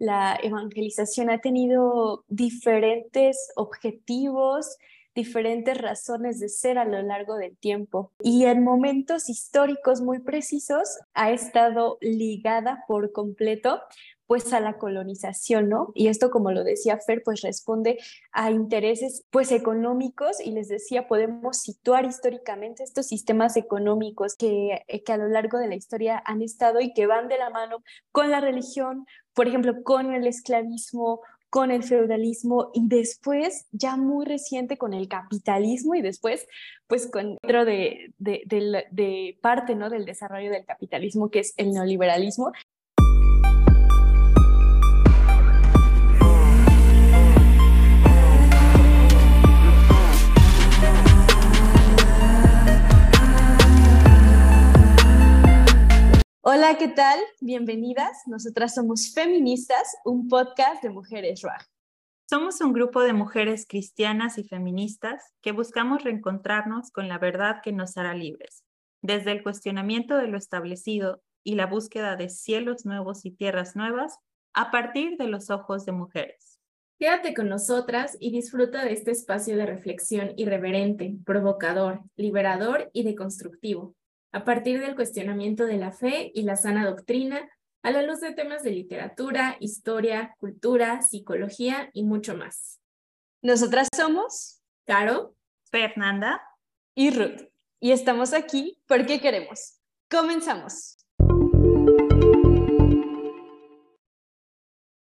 la evangelización ha tenido diferentes objetivos, diferentes razones de ser a lo largo del tiempo. Y en momentos históricos muy precisos ha estado ligada por completo pues a la colonización, ¿no? Y esto, como lo decía Fer, pues responde a intereses pues económicos y les decía, podemos situar históricamente estos sistemas económicos que, eh, que a lo largo de la historia han estado y que van de la mano con la religión, por ejemplo, con el esclavismo, con el feudalismo y después, ya muy reciente, con el capitalismo y después, pues con de, de, de, parte ¿no? del desarrollo del capitalismo, que es el neoliberalismo. Hola, ¿qué tal? Bienvenidas. Nosotras somos Feministas, un podcast de mujeres RAG. Somos un grupo de mujeres cristianas y feministas que buscamos reencontrarnos con la verdad que nos hará libres, desde el cuestionamiento de lo establecido y la búsqueda de cielos nuevos y tierras nuevas a partir de los ojos de mujeres. Quédate con nosotras y disfruta de este espacio de reflexión irreverente, provocador, liberador y deconstructivo a partir del cuestionamiento de la fe y la sana doctrina, a la luz de temas de literatura, historia, cultura, psicología y mucho más. Nosotras somos Caro, Fernanda y Ruth, y estamos aquí porque queremos. Comenzamos.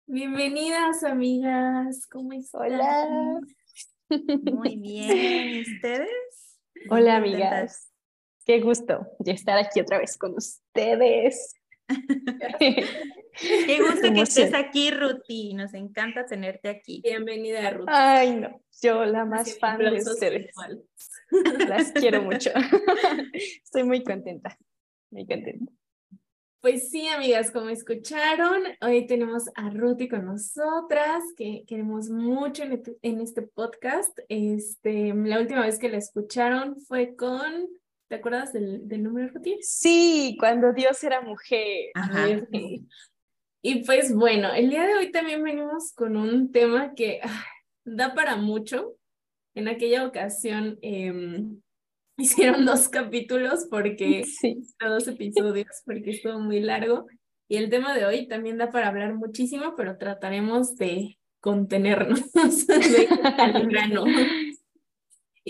Bienvenidas, amigas. ¿Cómo están? Hola. Muy bien. ¿Ustedes? Hola, amigas. Qué gusto de estar aquí otra vez con ustedes. Qué gusto que estés aquí, Ruti. Nos encanta tenerte aquí. Bienvenida, Ruti. Ay, no, yo la más fan de ustedes. Las quiero mucho. Estoy muy contenta, muy contenta. Pues sí, amigas, como escucharon, hoy tenemos a Ruti con nosotras, que queremos mucho en este podcast. Este, la última vez que la escucharon fue con ¿Te acuerdas del, del número, Ruti? Sí, cuando Dios era mujer. Ajá. Y pues bueno, el día de hoy también venimos con un tema que ah, da para mucho. En aquella ocasión eh, hicieron dos capítulos porque, sí. dos episodios, porque estuvo muy largo. Y el tema de hoy también da para hablar muchísimo, pero trataremos de contenernos de al grano.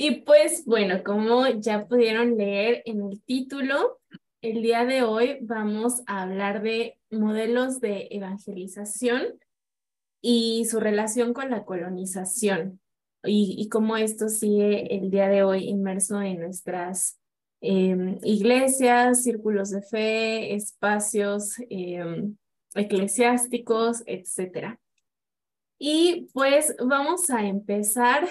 Y pues bueno, como ya pudieron leer en el título, el día de hoy vamos a hablar de modelos de evangelización y su relación con la colonización y, y cómo esto sigue el día de hoy inmerso en nuestras eh, iglesias, círculos de fe, espacios eh, eclesiásticos, etc. Y pues vamos a empezar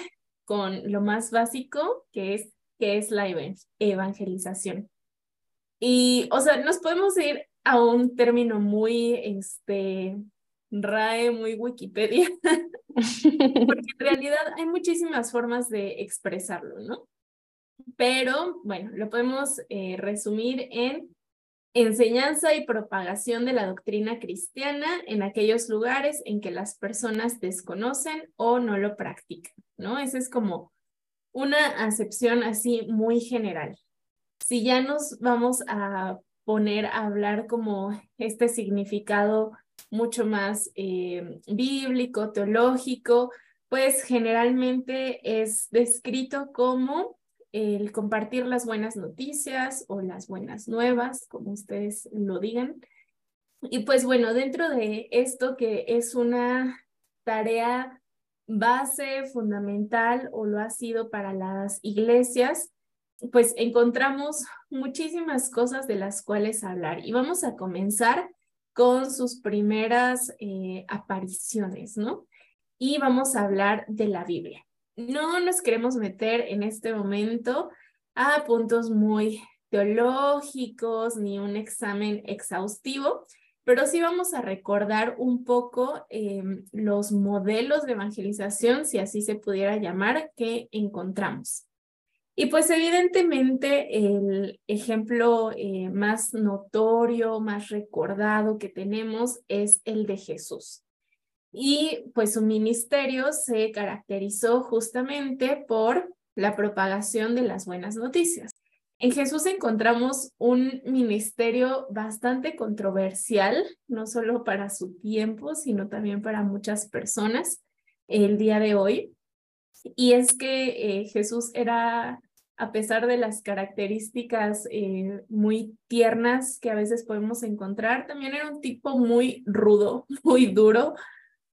con lo más básico, que es, que es la evangelización. Y, o sea, nos podemos ir a un término muy, este, RAE, muy Wikipedia, porque en realidad hay muchísimas formas de expresarlo, ¿no? Pero, bueno, lo podemos eh, resumir en enseñanza y propagación de la doctrina cristiana en aquellos lugares en que las personas desconocen o no lo practican. ¿no? Esa es como una acepción así muy general. Si ya nos vamos a poner a hablar como este significado mucho más eh, bíblico, teológico, pues generalmente es descrito como el compartir las buenas noticias o las buenas nuevas, como ustedes lo digan. Y pues bueno, dentro de esto que es una tarea base fundamental o lo ha sido para las iglesias, pues encontramos muchísimas cosas de las cuales hablar y vamos a comenzar con sus primeras eh, apariciones, ¿no? Y vamos a hablar de la Biblia. No nos queremos meter en este momento a puntos muy teológicos ni un examen exhaustivo, pero sí vamos a recordar un poco em, los modelos de evangelización, si así se pudiera llamar, que encontramos. Y pues evidentemente el ejemplo eh, más notorio, más recordado que tenemos es el de Jesús. Y pues su ministerio se caracterizó justamente por la propagación de las buenas noticias. En Jesús encontramos un ministerio bastante controversial, no solo para su tiempo, sino también para muchas personas el día de hoy. Y es que eh, Jesús era, a pesar de las características eh, muy tiernas que a veces podemos encontrar, también era un tipo muy rudo, muy duro,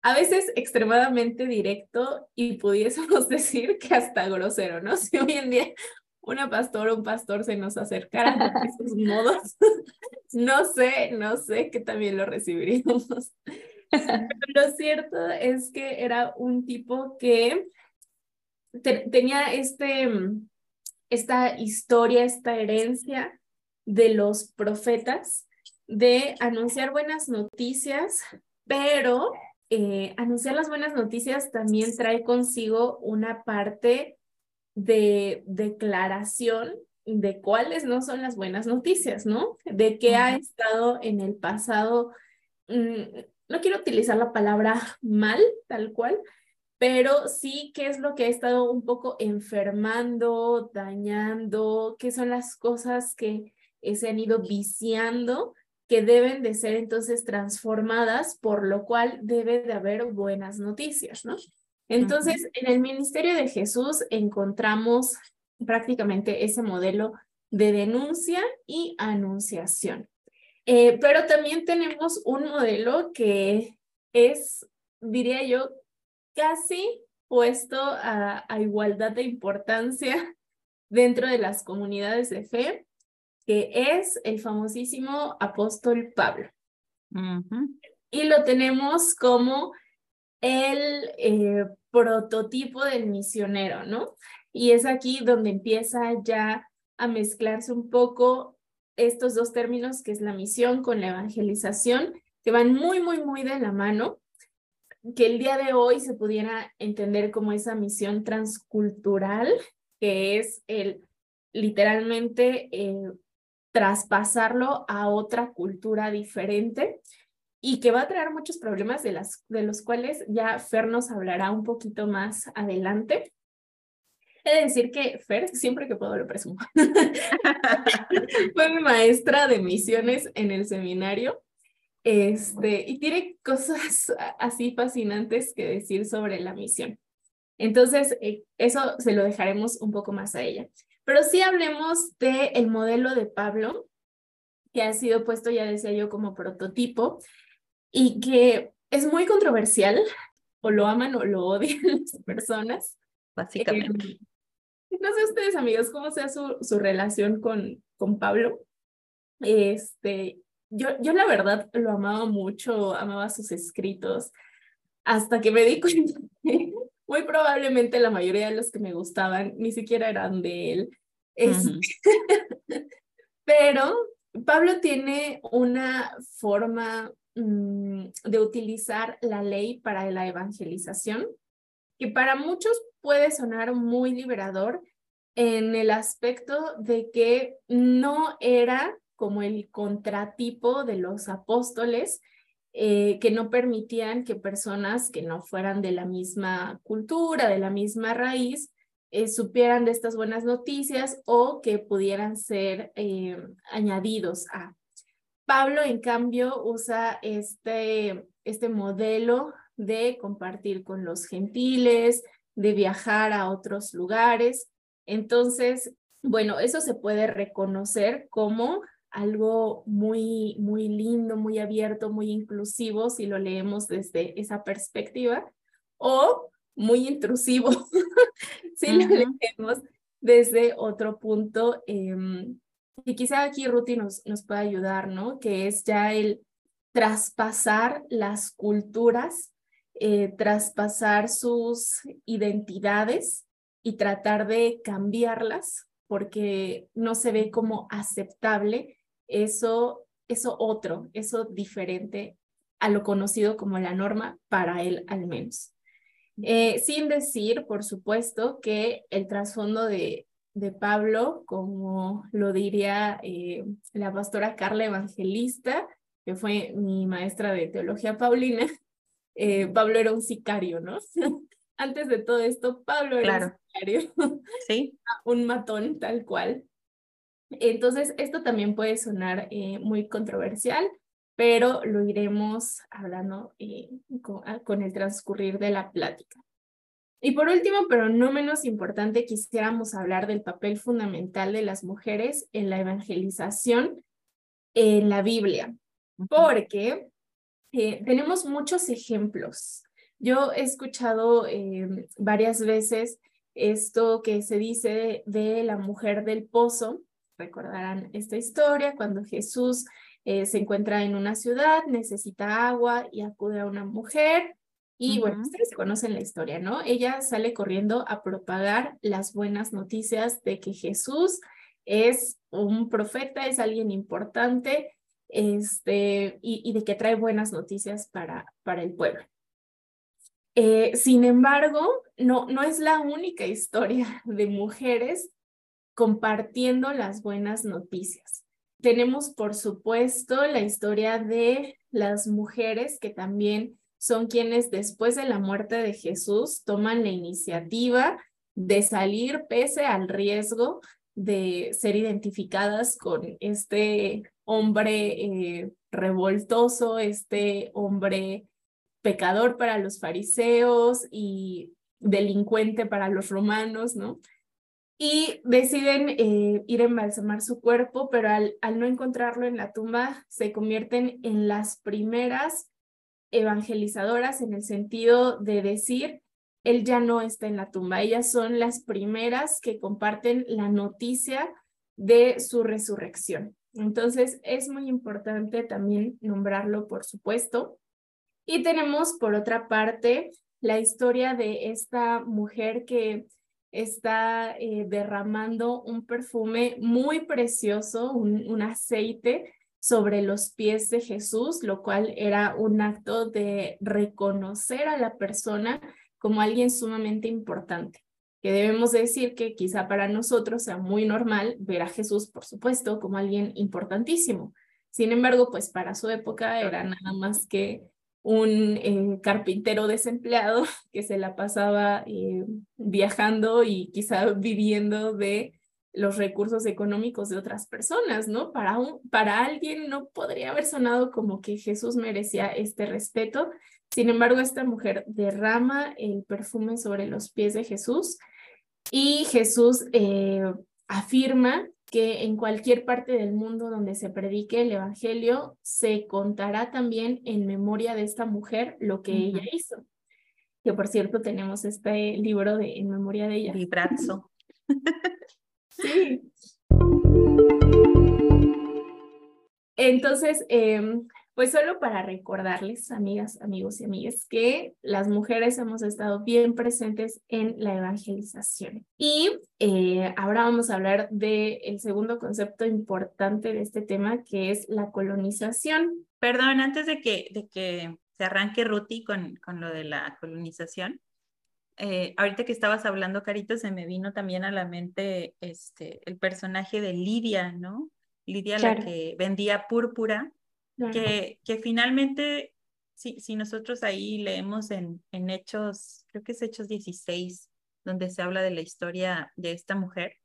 a veces extremadamente directo y pudiésemos decir que hasta grosero, ¿no? Si hoy en día una pastora o un pastor se nos acercara a esos modos, no sé, no sé que también lo recibiríamos. lo cierto es que era un tipo que tenía este, esta historia, esta herencia de los profetas de anunciar buenas noticias, pero eh, anunciar las buenas noticias también trae consigo una parte de declaración de cuáles no son las buenas noticias, ¿no? De qué ha estado en el pasado, mm, no quiero utilizar la palabra mal, tal cual, pero sí qué es lo que ha estado un poco enfermando, dañando, qué son las cosas que eh, se han ido viciando que deben de ser entonces transformadas, por lo cual debe de haber buenas noticias, ¿no? Entonces, en el ministerio de Jesús encontramos prácticamente ese modelo de denuncia y anunciación. Eh, pero también tenemos un modelo que es, diría yo, casi puesto a igualdad de importancia dentro de las comunidades de fe que es el famosísimo apóstol Pablo. Y lo tenemos como el eh, prototipo del misionero, ¿no? Y es aquí donde empieza ya a mezclarse un poco estos dos términos, que es la misión con la evangelización, que van muy, muy, muy de la mano, que el día de hoy se pudiera entender como esa misión transcultural, que es el literalmente eh, traspasarlo a otra cultura diferente y que va a traer muchos problemas de, las, de los cuales ya Fer nos hablará un poquito más adelante. He de decir que Fer, siempre que puedo lo presumo, fue mi maestra de misiones en el seminario este, y tiene cosas así fascinantes que decir sobre la misión. Entonces, eh, eso se lo dejaremos un poco más a ella. Pero sí hablemos del el modelo de Pablo, que ha sido puesto, ya decía yo, como prototipo y que es muy controversial, o lo aman o lo odian las personas. Básicamente. Eh, no sé ustedes, amigos, cómo sea su, su relación con, con Pablo. Este, yo, yo la verdad lo amaba mucho, amaba sus escritos, hasta que me di cuenta muy probablemente la mayoría de los que me gustaban ni siquiera eran de él. Pero Pablo tiene una forma mm, de utilizar la ley para la evangelización que para muchos puede sonar muy liberador en el aspecto de que no era como el contratipo de los apóstoles, eh, que no permitían que personas que no fueran de la misma cultura, de la misma raíz, eh, supieran de estas buenas noticias o que pudieran ser eh, añadidos a. Pablo, en cambio, usa este, este modelo de compartir con los gentiles, de viajar a otros lugares. Entonces, bueno, eso se puede reconocer como algo muy, muy lindo, muy abierto, muy inclusivo, si lo leemos desde esa perspectiva, o muy intrusivo, si lo leemos desde otro punto. Eh, y quizá aquí Ruti nos, nos puede ayudar, ¿no? Que es ya el traspasar las culturas, eh, traspasar sus identidades y tratar de cambiarlas porque no se ve como aceptable eso, eso otro, eso diferente a lo conocido como la norma para él al menos. Eh, sin decir, por supuesto, que el trasfondo de, de Pablo, como lo diría eh, la pastora Carla Evangelista, que fue mi maestra de teología paulina, eh, Pablo era un sicario, ¿no? Antes de todo esto, Pablo era un sicario. Sí. un matón, tal cual. Entonces, esto también puede sonar eh, muy controversial, pero lo iremos hablando eh, ah, con, el transcurrir de la plática. Y por último, pero no menos importante, quisiéramos hablar del papel fundamental de las mujeres en la evangelización en la Biblia, porque eh, tenemos muchos ejemplos. Yo he escuchado em, varias veces esto que se dice de la mujer del pozo. Recordarán esta historia cuando Jesús eh, se encuentra en una ciudad, necesita agua y acude a una mujer. Y bueno, ustedes conocen la historia, ¿no? Ella sale corriendo a propagar las buenas noticias de que Jesús es un profeta, es alguien importante, este, y, de que trae buenas noticias para, para el pueblo. Eh, sin embargo, no, no es la única historia de mujeres compartiendo las buenas noticias. Tenemos, por supuesto, la historia de las mujeres que también son quienes después de la muerte de Jesús toman la iniciativa de salir pese al riesgo de ser identificadas con este hombre eh, revoltoso, este hombre pecador para los fariseos y delincuente para los romanos, ¿no? Y deciden eh, ir a embalsamar su cuerpo, pero al, al, no encontrarlo en la tumba, se convierten en las primeras evangelizadoras en el sentido de decir, él ya no está en la tumba. Ellas son las primeras que comparten la noticia de su resurrección. Entonces, es muy importante también nombrarlo, por supuesto. Y tenemos, por otra parte, la historia de esta mujer que está eh, derramando un perfume muy precioso, un, aceite sobre los pies de Jesús, lo cual era un acto de reconocer a la persona como alguien sumamente importante. Que debemos decir que quizá para nosotros sea muy normal ver a Jesús, por supuesto, como alguien importantísimo. Sin embargo, pues para su época era nada más que un eh, carpintero desempleado que se la pasaba eh, viajando y quizá viviendo de los recursos económicos de otras personas, ¿no? Para, un, para alguien no podría haber sonado como que Jesús merecía este respeto. Sin embargo, esta mujer derrama el perfume sobre los pies de Jesús y Jesús eh, afirma que en cualquier parte del mundo donde se predique el Evangelio, se contará también en memoria de esta mujer lo que ella hizo. Que por cierto tenemos este libro de En memoria de ella. Librazo. sí. Entonces, eh, pues solo para recordarles, amigas, amigos y amigas, que las mujeres hemos estado bien presentes en la evangelización. Y eh, ahora vamos a hablar del segundo concepto importante de este tema, que es la colonización. Perdón, antes de que, de que se arranque Ruti con, con lo de la colonización, eh, ahorita que estabas hablando, Carito, se me vino también a la mente este, el personaje de Lidia, ¿no? Lidia, la que vendía púrpura que, que finalmente, si, si nosotros ahí leemos en, en Hechos, creo que es Hechos 16, donde se habla de la historia de esta mujer,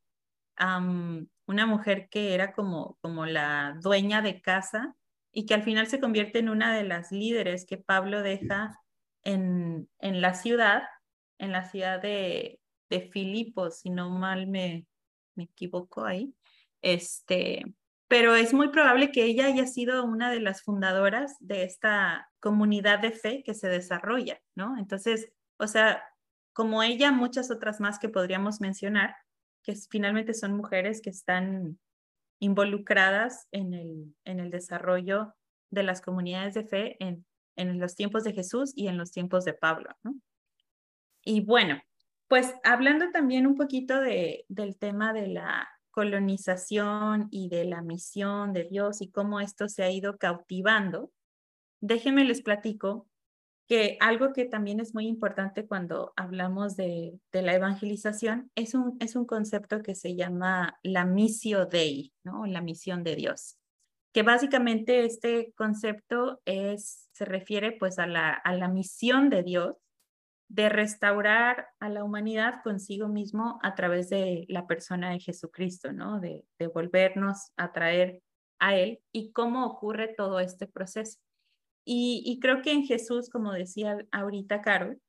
una mujer que era como, como la dueña de casa y que al final se convierte en una de las líderes que Pablo deja en, en la ciudad, en la ciudad de, de Filipos, si no mal me, me equivoco ahí, este, pero es muy probable que ella haya sido una de las fundadoras de esta comunidad de fe que se desarrolla, ¿no? Entonces, o sea, como ella, muchas otras más que podríamos mencionar, que finalmente son mujeres que están involucradas en el, en el desarrollo de las comunidades de fe en, en los tiempos de Jesús y en los tiempos de Pablo, ¿no? Y bueno, pues hablando también un poquito de, del tema de la colonización y de la misión de Dios y cómo esto se ha ido cautivando, déjenme les platico que algo que también es muy importante cuando hablamos de, la evangelización es un, es un concepto que se llama la misión de Dios. que básicamente este concepto es, se refiere pues a la, a la misión de Dios de restaurar a la humanidad consigo mismo a través de la persona de Jesucristo, ¿no? De, de volvernos a traer a Él y cómo ocurre todo este proceso. Y, y, creo que en Jesús, como decía ahorita Carol,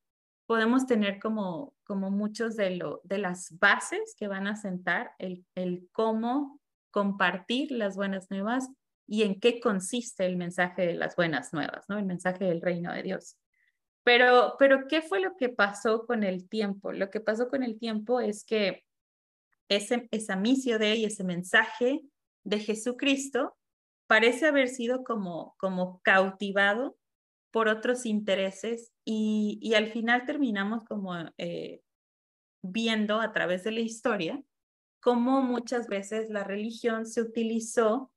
podemos tener como, como muchos de, lo, de las bases que van a sentar el, el cómo compartir las buenas nuevas y en qué consiste el mensaje de las buenas nuevas, ¿no? El mensaje del reino de Dios. Pero, pero, ¿qué fue lo que pasó con el tiempo? Lo que pasó con el tiempo es que ese, esa misión de y ese mensaje de Jesucristo parece haber sido como, como cautivado por otros intereses y, y al final terminamos como eh, viendo a través de la historia cómo muchas veces la religión se utilizó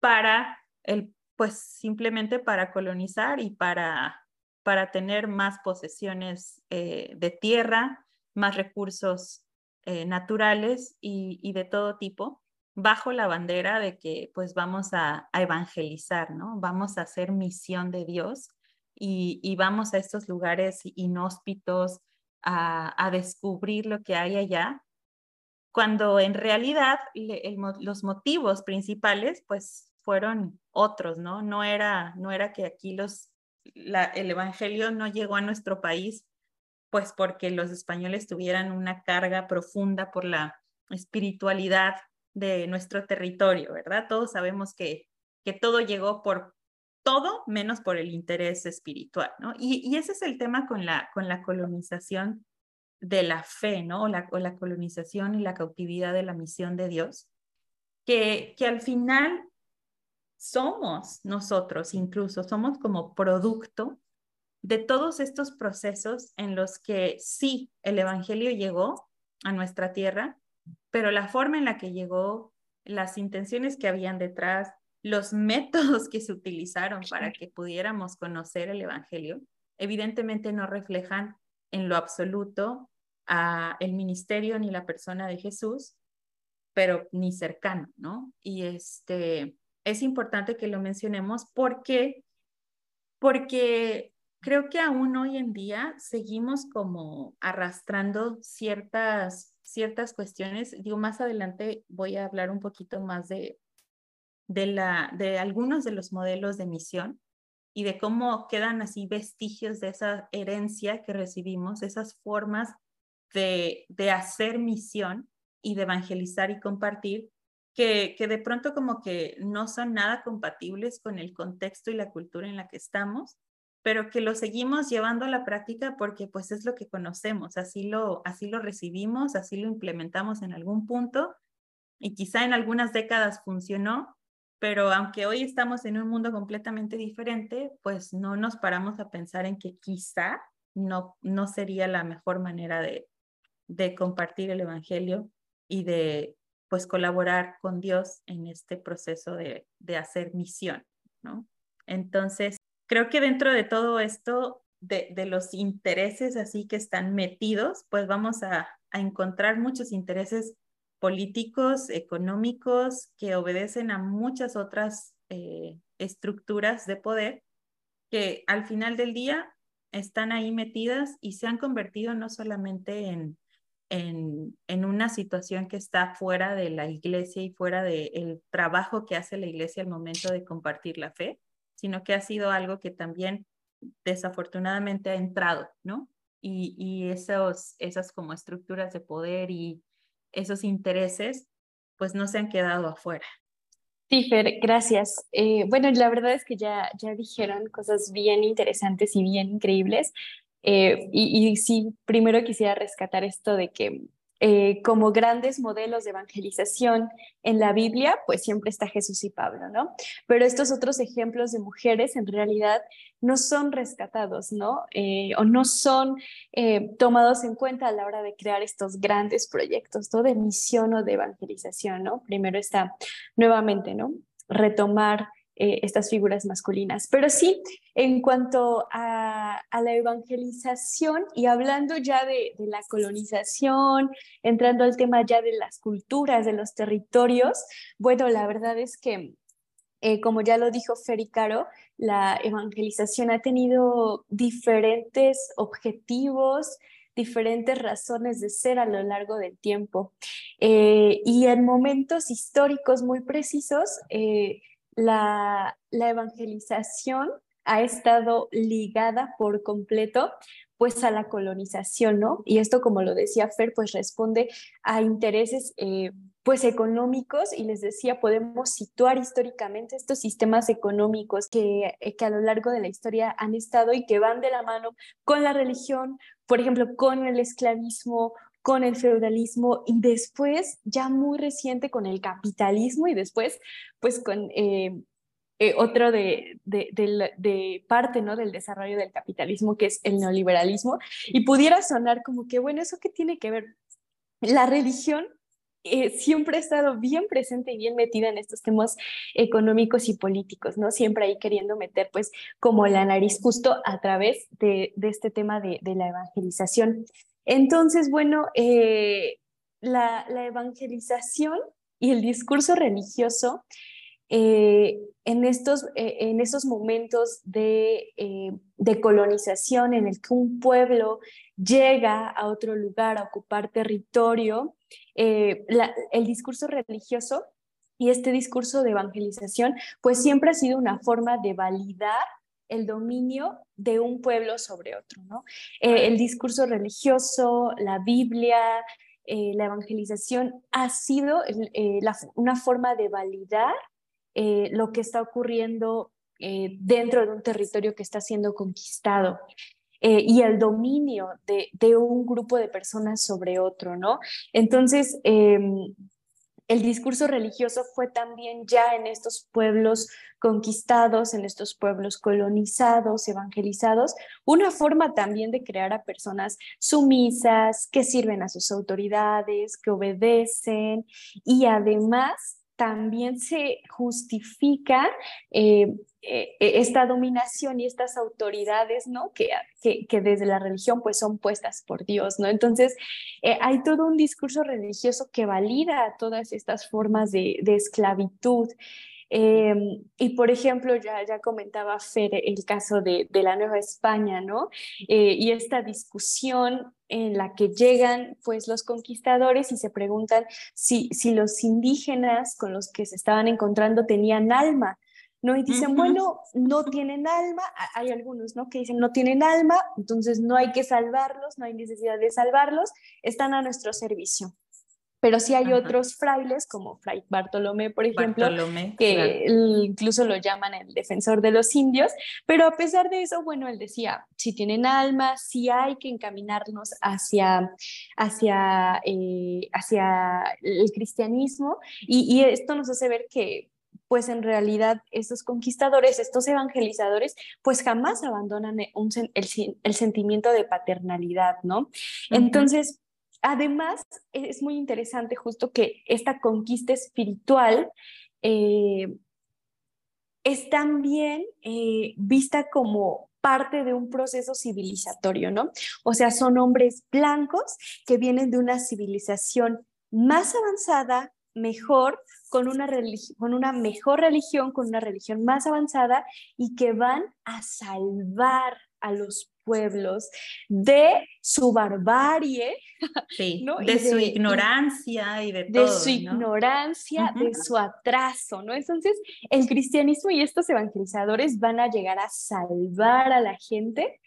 para el, pues simplemente para colonizar y para, para tener más posesiones eh, de tierra, más recursos eh, naturales y, de todo tipo, bajo la bandera de que pues vamos a, evangelizar, ¿no? Vamos a hacer misión de Dios y, vamos a estos lugares inhóspitos a, descubrir lo que hay allá, cuando en realidad los motivos principales pues fueron otros, ¿no? No era, no era que aquí los, el Evangelio no llegó a nuestro país, pues porque los españoles tuvieran una carga profunda por la espiritualidad de nuestro territorio, ¿verdad? Todos sabemos que, que todo llegó por todo menos por el interés espiritual, ¿no? Y, y ese es el tema con la, con la colonización de la fe, ¿no? O la, o la colonización y la cautividad de la misión de Dios, que, que al final somos nosotros incluso, somos como producto de todos estos procesos en los que sí, el Evangelio llegó a nuestra tierra, pero la forma en la que llegó, las intenciones que habían detrás, los métodos que se utilizaron para que pudiéramos conocer el Evangelio, evidentemente no reflejan en lo absoluto a el ministerio ni la persona de Jesús, pero ni cercano, ¿no? Y este, es importante que lo mencionemos porque, porque creo que aún hoy en día seguimos como arrastrando ciertas, ciertas cuestiones. Digo, más adelante voy a hablar un poquito más de, de, la, de algunos de los modelos de misión y de cómo quedan así vestigios de esa herencia que recibimos, esas formas de, de hacer misión y de evangelizar y compartir que, de pronto como que no son nada compatibles con el contexto y la cultura en la que estamos, pero que lo seguimos llevando a la práctica porque pues es lo que conocemos, así lo, así lo recibimos, así lo implementamos en algún punto y quizá en algunas décadas funcionó, pero aunque hoy estamos en un mundo completamente diferente, pues no nos paramos a pensar en que quizá no, no sería la mejor manera de, de compartir el Evangelio y de pues colaborar con Dios en este proceso de, de hacer misión, ¿no? Entonces, creo que dentro de todo esto, de, de, los intereses así que están metidos, pues vamos a, a encontrar muchos intereses políticos, económicos, que obedecen a muchas otras eh, estructuras de poder que al final del día están ahí metidas y se han convertido no solamente en, en, en, una situación que está fuera de la iglesia y fuera del trabajo que hace la iglesia al momento de compartir la fe, sino que ha sido algo que también desafortunadamente ha entrado, ¿no? Y, y esos, esas como estructuras de poder y esos intereses, pues no se han quedado afuera. Sí, gracias. Eh, bueno, la verdad es que ya, ya dijeron cosas bien interesantes y bien increíbles. Eh, y, y, sí, primero quisiera rescatar esto de que eh, como grandes modelos de evangelización en la Biblia, pues siempre está Jesús y Pablo, ¿no? Pero estos otros ejemplos de mujeres en realidad no son rescatados, ¿no? Eh, o no son tomados en cuenta a la hora de crear estos grandes proyectos, ¿no? De misión o de evangelización, ¿no? Primero está nuevamente, ¿no? Retomar eh, estas figuras masculinas. Pero sí, en cuanto a, la evangelización y hablando ya de, la colonización, entrando al tema ya de las culturas, de los territorios, bueno, la verdad es que Eh, como ya lo dijo Caro, la evangelización ha tenido diferentes objetivos, diferentes razones de ser a lo largo del tiempo. Eh, y en momentos históricos muy precisos, la, evangelización ha estado ligada por completo pues a la colonización, ¿no? Y esto, como lo decía Fer, pues responde a intereses eh, pues económicos y les decía, podemos situar históricamente estos sistemas económicos que, eh, que a lo largo de la historia han estado y que van de la mano con la religión, por ejemplo, con el esclavismo, con el feudalismo y después, ya muy reciente, con el capitalismo y después, pues con eh, eh, otro de, de, parte ¿no? del desarrollo del capitalismo, que es el neoliberalismo, y pudiera sonar como que, bueno, ¿eso qué tiene que ver? La religión eh, siempre ha estado bien presente y bien metida en estos temas económicos y políticos, ¿no? Siempre ahí queriendo meter, pues, como la nariz justo a través de, este tema de, la evangelización. Entonces, bueno, eh, la, evangelización y el discurso religioso eh, en, estos, eh, en momentos de, de, colonización en el que un pueblo llega a otro lugar a ocupar territorio, el discurso religioso y este discurso de evangelización, pues siempre ha sido una forma de validar el dominio de un pueblo sobre otro, ¿no? el discurso religioso, la Biblia, la evangelización ha sido una forma de validar eh, lo que está ocurriendo eh, dentro de un territorio que está siendo conquistado. Eh, y el dominio de, de, un grupo de personas sobre otro, ¿no? Entonces, em, el discurso religioso fue también ya en estos pueblos conquistados, en estos pueblos colonizados, evangelizados, una forma también de crear a personas sumisas, que sirven a sus autoridades, que obedecen y además también se justifica eh, eh, esta dominación y estas autoridades, ¿no? Que, que, desde la religión pues son puestas por Dios, ¿no? Entonces, eh, hay todo un discurso religioso que valida todas estas formas de esclavitud. Em, y por ejemplo, ya, ya comentaba Fer el caso de, de la Nueva España, ¿no? Eh, y esta discusión en la que llegan pues los conquistadores y se preguntan si, si los indígenas con los que se estaban encontrando tenían alma. ¿no? Y dicen, bueno, no tienen alma, hay algunos, ¿no? Que dicen, no tienen alma, entonces no hay que salvarlos, no hay necesidad de salvarlos, están a nuestro servicio pero sí hay otros frailes, como Fray Bartolomé, por ejemplo, que incluso lo llaman el defensor de los indios, pero a pesar de eso, bueno, él decía, si tienen alma, si hay que encaminarnos hacia, hacia, eh, hacia el cristianismo, y, esto nos hace ver que pues en realidad estos conquistadores, estos evangelizadores, pues jamás abandonan el, sentimiento de paternalidad, ¿no? Entonces, además, es muy interesante justo que esta conquista espiritual eh, es también eh, vista como parte de un proceso civilizatorio, ¿no? O sea, son hombres blancos que vienen de una civilización más avanzada, mejor, con una, con una mejor religión, con una religión más avanzada y que van a salvar a los pueblos, de su barbarie, de, su ignorancia y de, todo. De su ignorancia, de su atraso, ¿no? Entonces, el cristianismo y estos evangelizadores van a llegar a salvar a la gente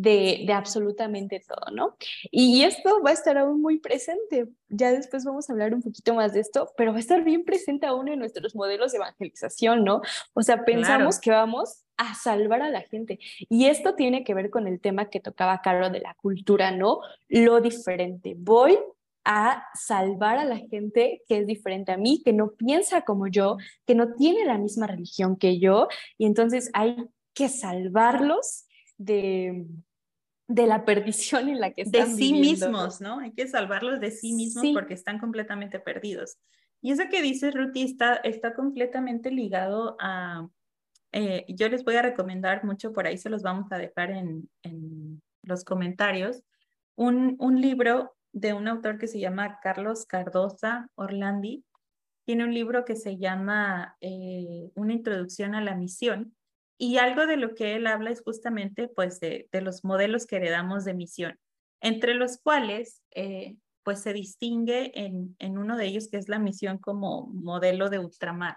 de, absolutamente todo, ¿no? Y esto va a estar aún muy presente. Ya después vamos a hablar un poquito más de esto, pero va a estar bien presente aún en nuestros modelos de evangelización, ¿no? O sea, pensamos que vamos a salvar a la gente. Y esto tiene que ver con el tema que tocaba Caro de la cultura, ¿no? Lo diferente. Voy a salvar a la gente que es diferente a mí, que no piensa como yo, que no tiene la misma religión que yo, y entonces hay que salvarlos de, de la perdición en la que están De sí mismos, ¿no? Hay que salvarlos de sí mismos porque están completamente perdidos. Y eso que dice Ruti está, está completamente ligado a... Eh, yo les voy a recomendar mucho, por ahí se los vamos a dejar en, en los comentarios, un, un libro de un autor que se llama Carlos Cardosa Orlandi, tiene un libro que se llama eh, Una introducción a la misión y algo de lo que él habla es justamente pues de, los modelos que heredamos de misión, entre los cuales eh, pues se distingue en, en uno de ellos que es la misión como modelo de ultramar.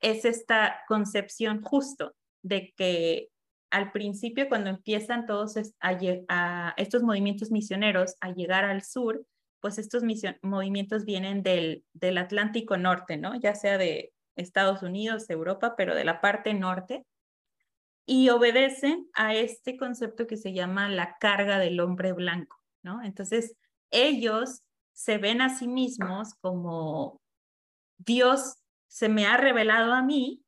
Es esta concepción justo de que al principio cuando empiezan todos estos movimientos misioneros a llegar al sur, pues estos movimientos vienen del, del Atlántico Norte, ¿no? Ya sea de Estados Unidos, Europa, pero de la parte norte, y obedecen a este concepto que se llama la carga del hombre blanco, ¿no? Entonces, ellos se ven a sí mismos como Dios se me ha revelado a mí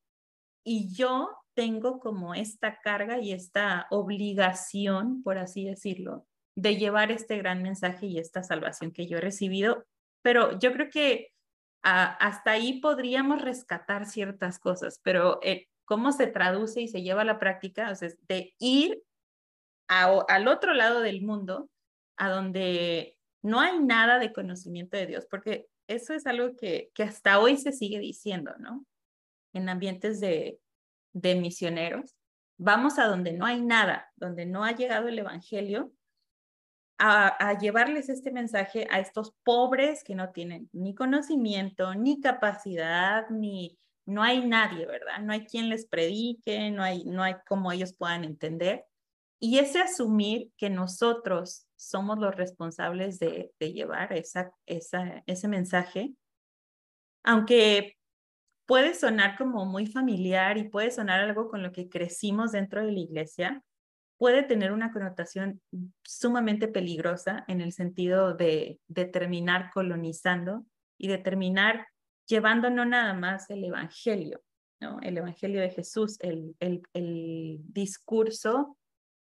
y yo tengo como esta carga y esta obligación, por así decirlo, de llevar este gran mensaje y esta salvación que yo he recibido. Pero yo creo que ah, hasta ahí podríamos rescatar ciertas cosas, pero eh, cómo se traduce y se lleva a la práctica, o sea, de ir al otro lado del mundo, a donde no hay nada de conocimiento de Dios, porque eso es algo que, hasta hoy se sigue diciendo, ¿no? En ambientes de, misioneros, vamos a donde no hay nada, donde no ha llegado el Evangelio, a, llevarles este mensaje a estos pobres que no tienen ni conocimiento, ni capacidad, ni, no hay nadie, ¿verdad? No hay quien les predique, no hay, no hay cómo ellos puedan entender. Y ese asumir que nosotros somos los responsables de, llevar esa, esa, ese mensaje, aunque puede sonar como muy familiar y puede sonar algo con lo que crecimos dentro de la iglesia, puede tener una connotación sumamente peligrosa en el sentido de, de terminar colonizando y de terminar llevando no nada más el Evangelio, ¿no? el Evangelio de Jesús, el, el, el discurso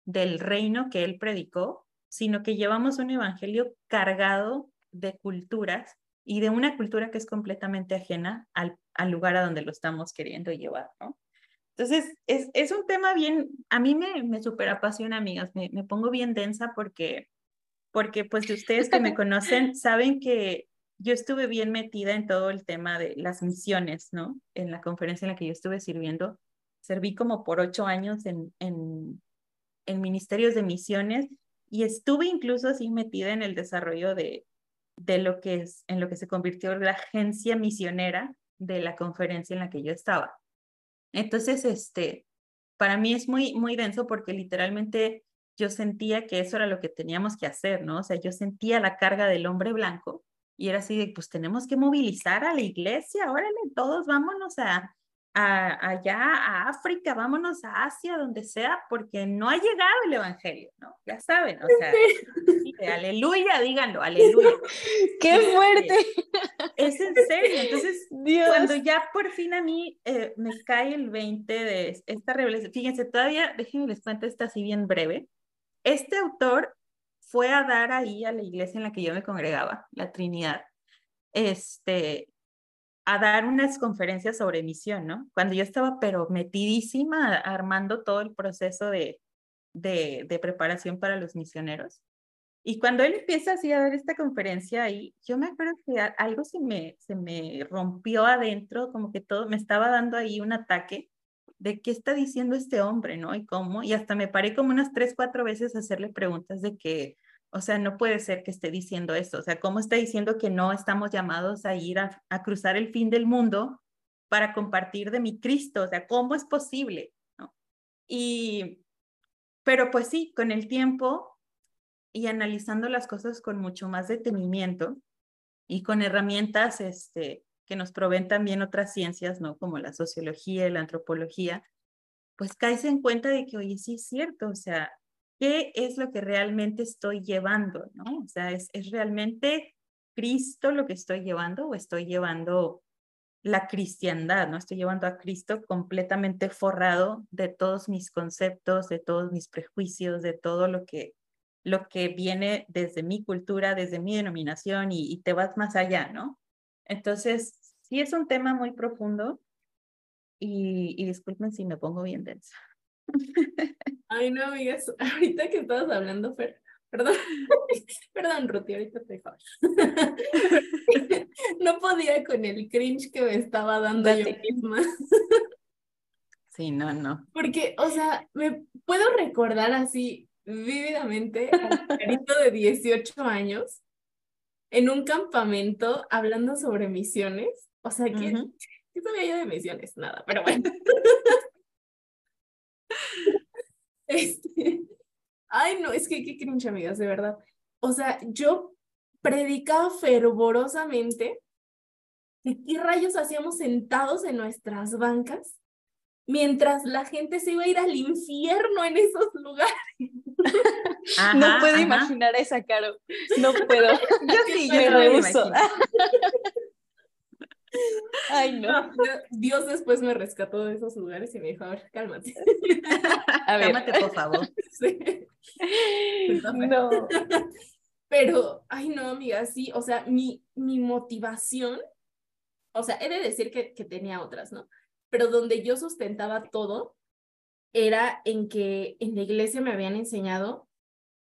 del reino que él predicó, sino que llevamos un Evangelio cargado de culturas y de una cultura que es completamente ajena al, al lugar a donde lo estamos queriendo llevar, ¿no? Entonces, es, es un tema bien, a mí me, me súper apasiona, amigas, me, me pongo bien densa porque, porque pues de ustedes que me conocen saben que yo estuve bien metida en todo el tema de las misiones, ¿no? En la conferencia en la que yo estuve sirviendo, serví como por ocho años en, en, en ministerios de misiones y estuve incluso así metida en el desarrollo de, de lo que es, en lo que se convirtió la agencia misionera de la conferencia en la que yo estaba. Entonces, este, para mí es muy, muy denso porque literalmente yo sentía que eso era lo que teníamos que hacer, ¿no? O sea, yo sentía la carga del hombre blanco y era así de, pues tenemos que movilizar a la iglesia, órale, todos vámonos a, a, allá a África, vámonos a Asia, donde sea, porque no ha llegado el Evangelio, ¿no? Ya saben, o sea, aleluya, díganlo, aleluya. ¡Qué fuerte! Es en serio, entonces, cuando ya por fin a mí eh, me cae el 20 de esta revelación, fíjense, todavía, déjenme les cuento esta así bien breve, este autor fue a dar ahí a la iglesia en la que yo me congregaba, la Trinidad, este, a dar unas conferencias sobre misión, ¿no? Cuando yo estaba pero metidísima armando todo el proceso de, de, preparación para los misioneros. Y cuando él empieza así a dar esta conferencia ahí, yo me acuerdo que algo se me, se me rompió adentro, como que todo me estaba dando ahí un ataque de qué está diciendo este hombre, ¿no? Y cómo, y hasta me paré como unas tres, cuatro veces a hacerle preguntas de que, o sea, no puede ser que esté diciendo esto, o sea, ¿cómo está diciendo que no estamos llamados a ir a, cruzar el fin del mundo para compartir de mi Cristo? O sea, ¿cómo es posible? ¿no? Y, pero pues sí, con el tiempo y analizando las cosas con mucho más detenimiento y con herramientas, este, que nos proveen también otras ciencias, ¿no? Como la sociología y la antropología, pues caes en cuenta de que, oye, sí es cierto, o sea, ¿qué es lo que realmente estoy llevando, ¿no? O sea, ¿es, es realmente Cristo lo que estoy llevando o estoy llevando la cristiandad, ¿no? Estoy llevando a Cristo completamente forrado de todos mis conceptos, de todos mis prejuicios, de todo lo que, lo que viene desde mi cultura, desde mi denominación y, y te vas más allá, ¿no? Entonces, sí es un tema muy profundo y, disculpen si me pongo bien densa. Ay, no, amigas, ahorita que estabas hablando, Fer, Perdón, perdón, Ruti, ahorita te dejo. no podía con el cringe que me estaba dando yo misma. Sí, no, no. Porque, o sea, me puedo recordar así vívidamente al carito de 18 años en un campamento hablando sobre misiones. O sea, que ¿qué sabía yo de misiones? Nada, pero bueno. este, ay, no, es que qué cringe, amigas, de verdad. O sea, yo predicaba fervorosamente qué rayos hacíamos sentados en nuestras bancas mientras la gente se iba a ir al infierno en esos lugares. no puedo imaginar esa, Caro. No puedo. yo sí, yo me rehuso. Ay, no. Dios después me rescató de esos lugares y me dijo, a ver, cálmate. A ver. Cálmate, por favor. Sí. No. Pero, ay, no, amiga, sí, o sea, mi, mi motivación, o sea, he de decir que, que tenía otras, ¿no? Pero donde yo sustentaba todo era en que en la iglesia me habían enseñado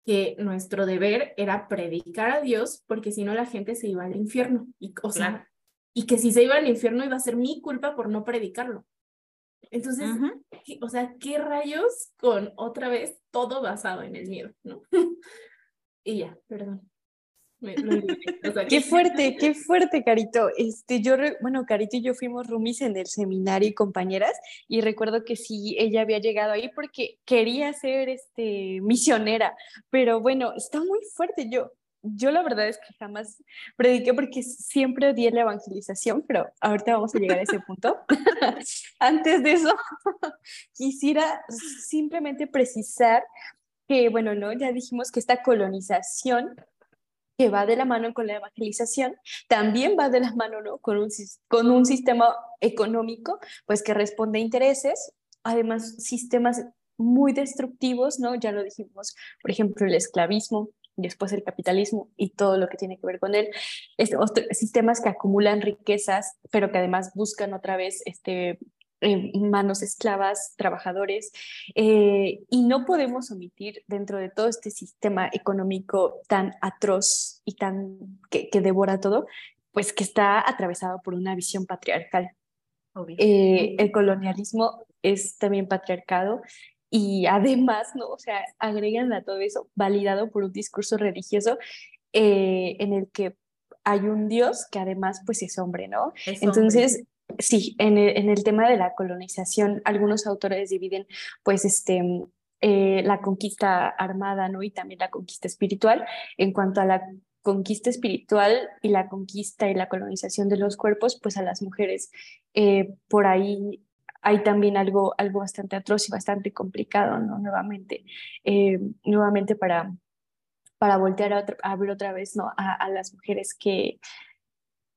que nuestro deber era predicar a Dios, porque si no la gente se iba al infierno. Y, o sea, y que si se iba al infierno iba a ser mi culpa por no predicarlo. Entonces, o sea, ¿qué rayos con otra vez todo basado en el miedo, ¿no? y ya, perdón qué fuerte, qué fuerte, Carito. Este, yo, bueno, Carito y yo fuimos roomies en el seminario y compañeras, y recuerdo que sí, ella había llegado ahí porque quería ser este, misionera, pero bueno, está muy fuerte. Yo, yo la verdad es que jamás prediqué porque siempre odié la evangelización, pero ahorita vamos a llegar a ese punto. Antes de eso, quisiera simplemente precisar que, bueno, ¿no? Ya dijimos que esta colonización que va de la mano con la evangelización, también va de la mano ¿no? con, un, con un sistema económico pues que responde a intereses, además sistemas muy destructivos, ¿no? Ya lo dijimos, por ejemplo, el esclavismo, después el capitalismo y todo lo que tiene que ver con él, estos sistemas que acumulan riquezas, pero que además buscan otra vez este, eh, manos esclavas, trabajadores, eh, y no podemos omitir dentro de todo este sistema económico tan atroz y tan que, devora todo, pues que está atravesado por una visión patriarcal. Eh, el colonialismo es también patriarcado y además, ¿no? O sea, agregan a todo eso, validado por un discurso religioso en el que hay un Dios que además pues es hombre, ¿no? Entonces, sí, en el, tema de la colonización, algunos autores dividen pues este, eh, la conquista armada ¿no? y también la conquista espiritual. En cuanto a la conquista espiritual y la conquista y la colonización de los cuerpos, pues a las mujeres eh, por ahí hay también algo, algo bastante atroz y bastante complicado, ¿no? Nuevamente, eh, nuevamente para, para voltear a, ver otra vez, ¿no? a las mujeres que,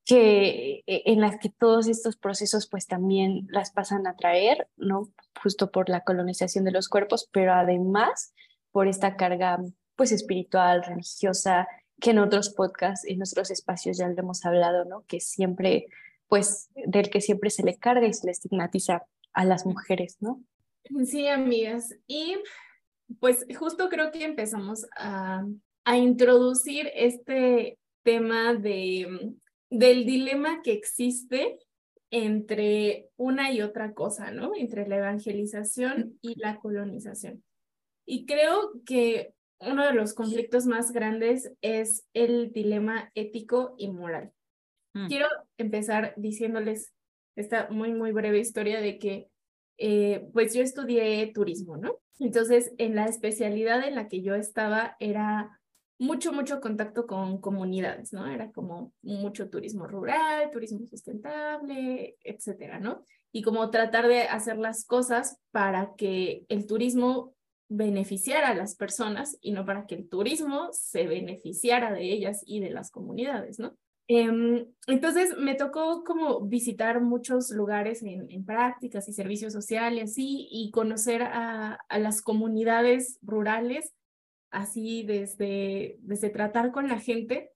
que eh, en las que todos estos procesos pues también las pasan a traer, ¿no? Justo por la colonización de los cuerpos, pero además por esta carga pues espiritual, religiosa, que en otros podcasts, en otros espacios ya lo hemos hablado, ¿no? Que siempre, pues, del que siempre se le carga y se le estigmatiza a las mujeres, ¿no? Sí, amigas. Y pues justo creo que empezamos a, a introducir este tema de del dilema que existe entre una y otra cosa, ¿no? Entre la evangelización y la colonización. Y creo que uno de los conflictos más grandes es el dilema ético y moral. Mm. Quiero empezar diciéndoles esta muy, muy breve historia de que, eh, pues yo estudié turismo, ¿no? Entonces, en la especialidad en la que yo estaba era mucho, mucho contacto con comunidades, ¿no? Era como mucho turismo rural, turismo sustentable, etcétera, ¿no? Y como tratar de hacer las cosas para que el turismo beneficiara a las personas y no para que el turismo se beneficiara de ellas y de las comunidades, ¿no? Em, entonces me tocó como visitar muchos lugares en, prácticas y servicios sociales así, y conocer a, a las comunidades rurales así desde, desde tratar con la gente.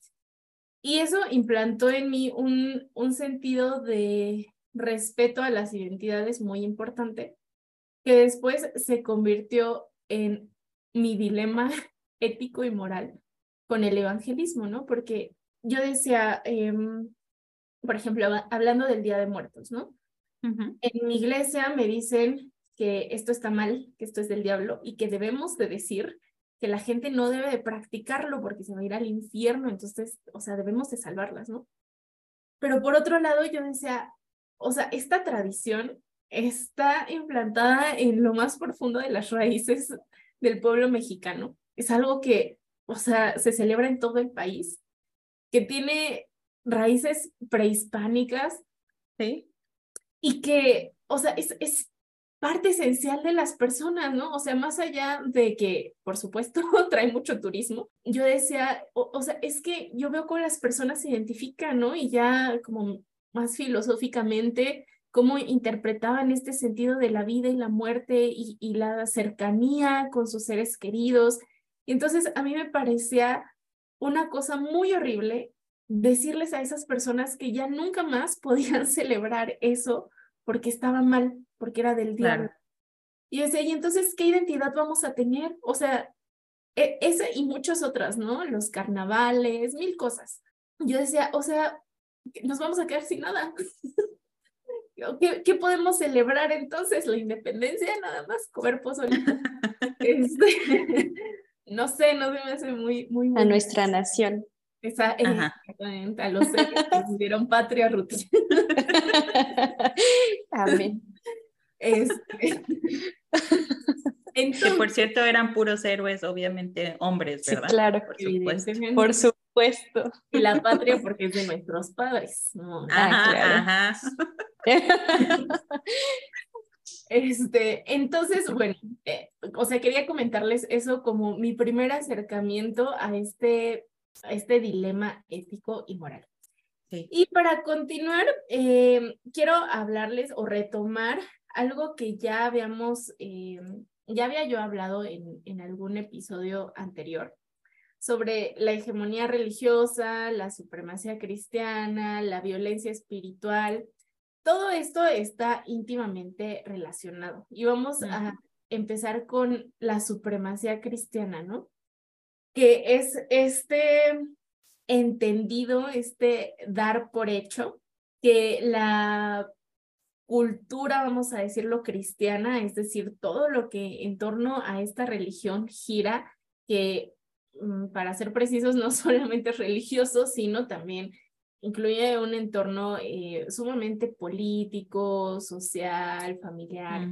Y eso implantó en mí un, un sentido de respeto a las identidades muy importante, que después se convirtió en mi dilema ético y moral con el evangelismo, ¿no? Porque yo decía, em, por ejemplo, hablando del Día de Muertos, ¿no? En mi iglesia me dicen que esto está mal, que esto es del diablo y que debemos de decir que la gente no debe de practicarlo porque se va a ir al infierno, entonces, o sea, debemos de salvarlas, ¿no? Pero por otro lado, yo decía, o sea, esta tradición está implantada en lo más profundo de las raíces del pueblo mexicano. Es algo que, o sea, se celebra en todo el país, que tiene raíces prehispánicas. Sí. Y que, o sea, es, es parte esencial de las personas, ¿no? O sea, más allá de que, por supuesto, trae mucho turismo, yo decía, o, sea, es que yo veo cómo las personas se identifican, ¿no? Y ya como más filosóficamente, cómo interpretaban este sentido de la vida y la muerte y, y la cercanía con sus seres queridos. Y entonces a mí me parecía una cosa muy horrible decirles a esas personas que ya nunca más podían celebrar eso porque estaba mal, porque era del diablo. Y decía, ¿y entonces qué identidad vamos a tener? O sea, e ese y muchas otras, ¿no? Los carnavales, mil cosas. Yo decía, o sea, nos vamos a quedar sin nada. ¿Qué, ¿Qué, podemos celebrar entonces? La independencia, nada más, comer pozolito. este, no sé, no se me hace muy, muy, A nuestra nación. Esa, exactamente, a los que dieron patria, Ruth. Amén. Este, que por cierto eran puros héroes, obviamente hombres, ¿verdad? Sí, claro, por supuesto. Por supuesto. Y la patria porque es de nuestros padres. ¿no? Ajá, ajá. Este, entonces, bueno, eh, o sea, quería comentarles eso como mi primer acercamiento a este, a este dilema ético y moral. Y para continuar, eh, quiero hablarles o retomar algo que ya habíamos, eh, ya había yo hablado en, en algún episodio anterior sobre la hegemonía religiosa, la supremacía cristiana, la violencia espiritual. Todo esto está íntimamente relacionado. Y vamos a empezar con la supremacía cristiana, ¿no? Que es este entendido, este dar por hecho que la cultura, vamos a decirlo, cristiana, es decir, todo lo que en torno a esta religión gira, que mm, para ser precisos, no solamente es religioso, sino también incluye un entorno eh, sumamente político, social, familiar,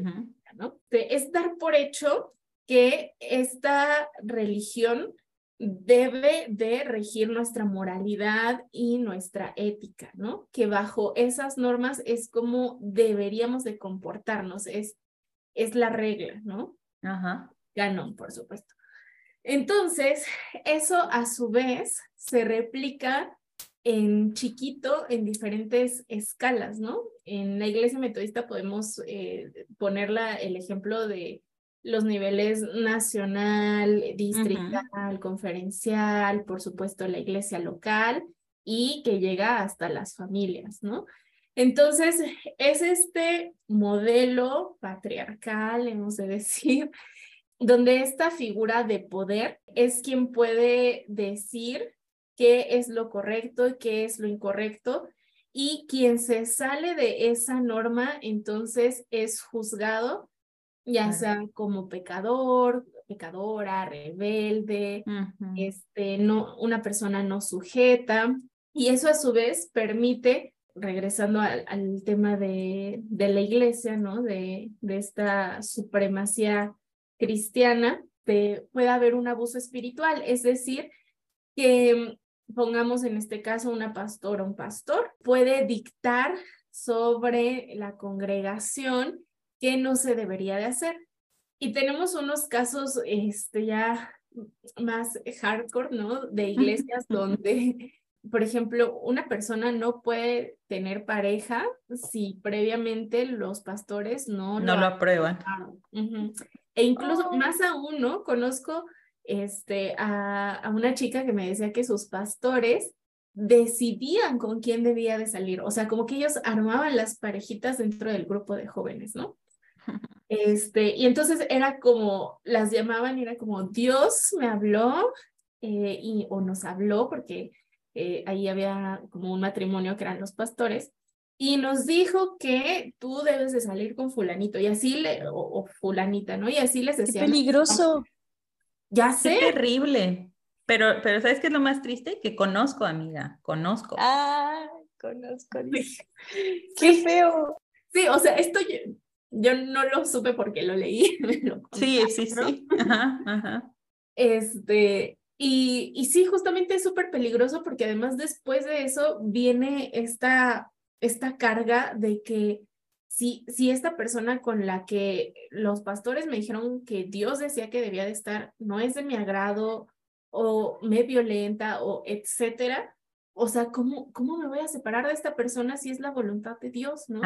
¿no? Es dar por hecho que esta religión debe de regir nuestra moralidad y nuestra ética, ¿no? Que bajo esas normas es como deberíamos de comportarnos, es, es la regla, ¿no? Ajá. Canon, por supuesto. Entonces, eso a su vez se replica en chiquito en diferentes escalas, ¿no? En la iglesia metodista podemos eh, ponerla el ejemplo de los niveles nacional, distrital, conferencial, por supuesto la iglesia local y que llega hasta las familias, ¿no? Entonces, es este modelo patriarcal, hemos de decir, donde esta figura de poder es quien puede decir qué es lo correcto y qué es lo incorrecto, y quien se sale de esa norma, entonces es juzgado ya sea como pecador, pecadora, rebelde, este, no, una persona no sujeta. Y eso a su vez permite, regresando al, al tema de, de, la iglesia, ¿no? De, de esta supremacía cristiana, de, puede haber un abuso espiritual, es decir, que pongamos en este caso una pastora, un pastor, puede dictar sobre la congregación qué no se debería de hacer. Y tenemos unos casos este, ya más hardcore, ¿no? De iglesias donde, por ejemplo, una persona no puede tener pareja si previamente los pastores no, no lo, aprueban. E incluso oh. más aún, ¿no? Conozco este, a, a una chica que me decía que sus pastores decidían con quién debía de salir, o sea, como que ellos armaban las parejitas dentro del grupo de jóvenes, ¿no? Este, y entonces era como, las llamaban y era como, Dios me habló eh, y, o nos habló, porque eh, ahí había como un matrimonio que eran los pastores, y nos dijo que tú debes de salir con fulanito, y así le, o, fulanita, ¿no? Y así les decía. Qué peligroso. Ya sé. Qué terrible. Pero, pero ¿sabes qué es lo más triste? Que conozco, amiga, conozco. Ah, conozco. Qué feo. Sí, o sea, esto yo, no lo supe porque lo leí. sí, sí, sí. Ajá, ajá. Este, y, y sí, justamente es súper peligroso porque además después de eso viene esta, esta carga de que si, si esta persona con la que los pastores me dijeron que Dios decía que debía de estar no es de mi agrado o me violenta o etcétera, o sea, ¿cómo, ¿cómo me voy a separar de esta persona si es la voluntad de Dios, no?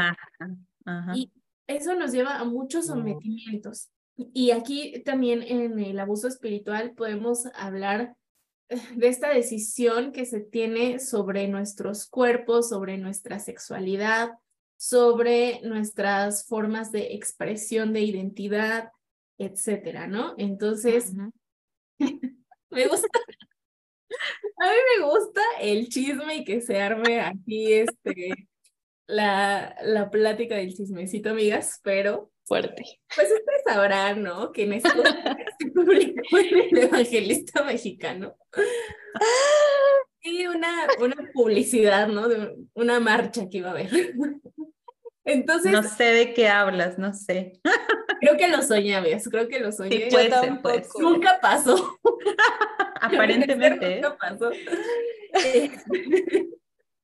Y eso nos lleva a muchos sometimientos. Y aquí también en el abuso espiritual podemos hablar eh, de esta decisión que se tiene sobre nuestros cuerpos, sobre nuestra sexualidad, sobre nuestras formas de expresión de identidad, etcétera, ¿no? Entonces, me gusta, a mí me gusta el chisme y que se arme aquí este, la, la plática del chismecito, amigas, pero fuerte. Pues ustedes sabrán, ¿no? Que en esto se publicó en el evangelista mexicano. Y una, una publicidad, ¿no? De una marcha que iba a haber. Entonces. No sé de qué hablas, no sé. Creo que lo soñé. Creo que lo soñé. Sí, puede ser, puede ser. Nunca pasó. Aparentemente. Nunca pasó.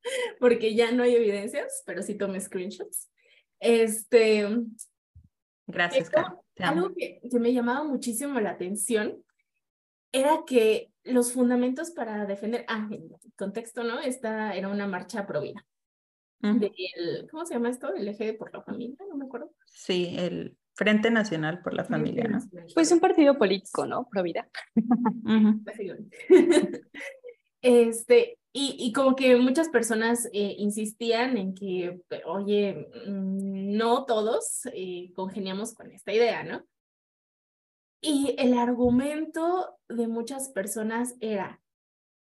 Porque ya no hay evidencias, pero sí tomé screenshots. Este. Gracias, Algo que, que me llamaba muchísimo la atención era que los fundamentos para defender, ah, en contexto, ¿no? Esta era una marcha pro vida ¿cómo se llama esto? El eje por la familia, no me acuerdo. Sí, el Frente Nacional por la Familia, ¿no? Pues un partido político, ¿no? Pro vida. este, y, y, como que muchas personas eh, insistían en que, oye, mm, no todos eh, congeniamos con esta idea, ¿no? Y el argumento de muchas personas era,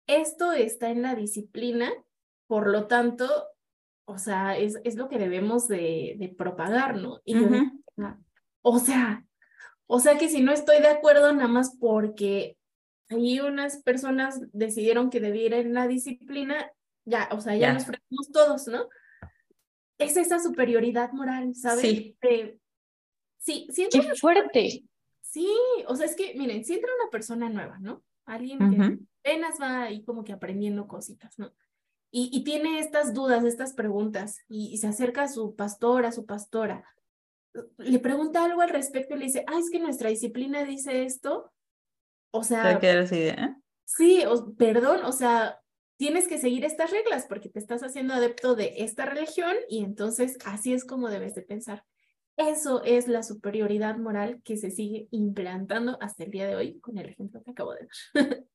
esto está en la disciplina, por lo tanto, o sea, es, es lo que debemos de, de propagar, ¿no? Y ah, o sea, o sea que si no estoy de acuerdo nada más porque ahí unas personas decidieron que debiera en la disciplina, ya, o sea, ya, nos frenamos todos, ¿no? Es esa superioridad moral, ¿sabes? Sí. sí, sí. Qué fuerte. Sí, o sea, es que, miren, si entra una persona nueva, ¿no? Alguien que apenas va ahí como que aprendiendo cositas, ¿no? y, tiene estas dudas, estas preguntas, y, se acerca a su pastor, a su pastora, le pregunta algo al respecto y le dice, ah, es que nuestra disciplina dice esto. O sea... ¿eh? Sí, perdón, o sea, tienes que seguir estas reglas porque te estás haciendo adepto de esta religión y entonces así es como debes de pensar. Eso es la superioridad moral que se sigue implantando hasta el día de hoy con el ejemplo que acabo de dar.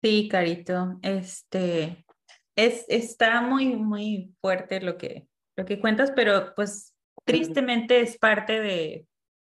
Sí, Carito, este, es, está muy, muy fuerte lo que, lo que cuentas, pero pues tristemente es parte de,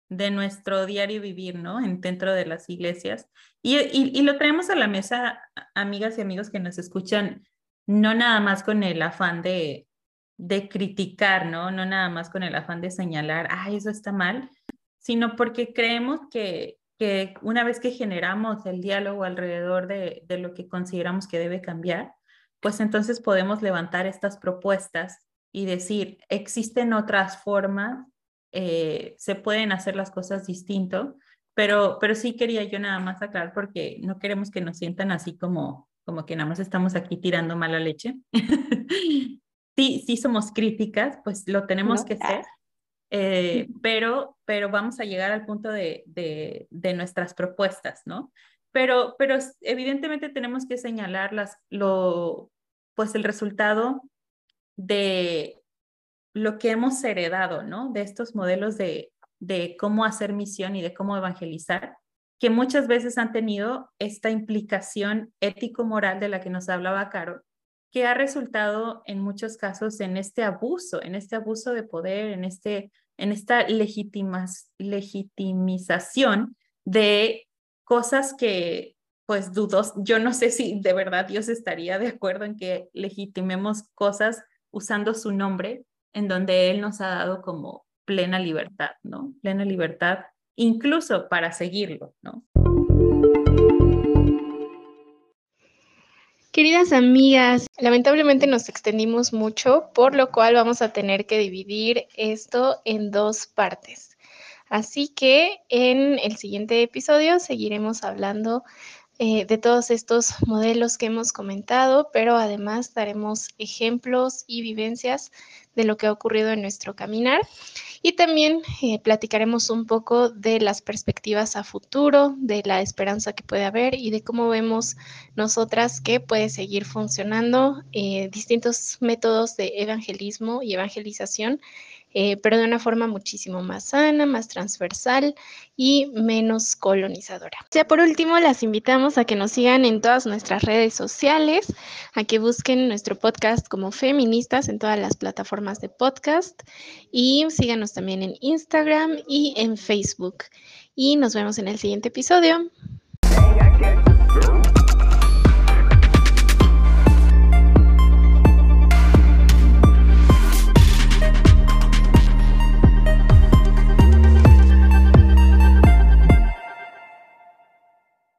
de nuestro diario vivir, ¿no? En, dentro de las iglesias. Y, y, lo traemos a la mesa, amigas y amigos que nos escuchan, no nada más con el afán de, de criticar, ¿no? No nada más con el afán de señalar, ah, eso está mal, sino porque creemos que, que una vez que generamos el diálogo alrededor de, de lo que consideramos que debe cambiar, pues entonces podemos levantar estas propuestas y decir, existen otras formas, eh, se pueden hacer las cosas distinto, pero, pero sí quería yo nada más aclarar porque no queremos que nos sientan así como, como que nada más estamos aquí tirando mala leche. sí, sí somos críticas, pues lo tenemos que ser, eh, pero, pero vamos a llegar al punto de, de, de nuestras propuestas, ¿no? pero, pero evidentemente tenemos que señalar las, lo, pues el resultado de lo que hemos heredado, ¿no? De estos modelos de, de cómo hacer misión y de cómo evangelizar, que muchas veces han tenido esta implicación ético-moral de la que nos hablaba Caro, que ha resultado en muchos casos en este abuso, en este abuso de poder, en este en esta legitimización de cosas que pues dudos, yo no sé si de verdad Dios estaría de acuerdo en que legitimemos cosas usando su nombre, en donde Él nos ha dado como plena libertad, ¿no? Plena libertad, incluso para seguirlo, ¿no? Queridas amigas, lamentablemente nos extendimos mucho, por lo cual vamos a tener que dividir esto en dos partes. Así que en el siguiente episodio seguiremos hablando eh, de todos estos modelos que hemos comentado, pero además daremos ejemplos y vivencias de lo que ha ocurrido en nuestro caminar. Y también eh, platicaremos un poco de las perspectivas a futuro, de la esperanza que puede haber y de cómo vemos nosotras que puede seguir funcionando eh, distintos métodos de evangelismo y evangelización eh, pero de una forma muchísimo más sana, más transversal y menos colonizadora. Ya por último, las invitamos a que nos sigan en todas nuestras redes sociales, a que busquen nuestro podcast como feministas en todas las plataformas de podcast y síganos también en Instagram y en Facebook. Y nos vemos en el siguiente episodio.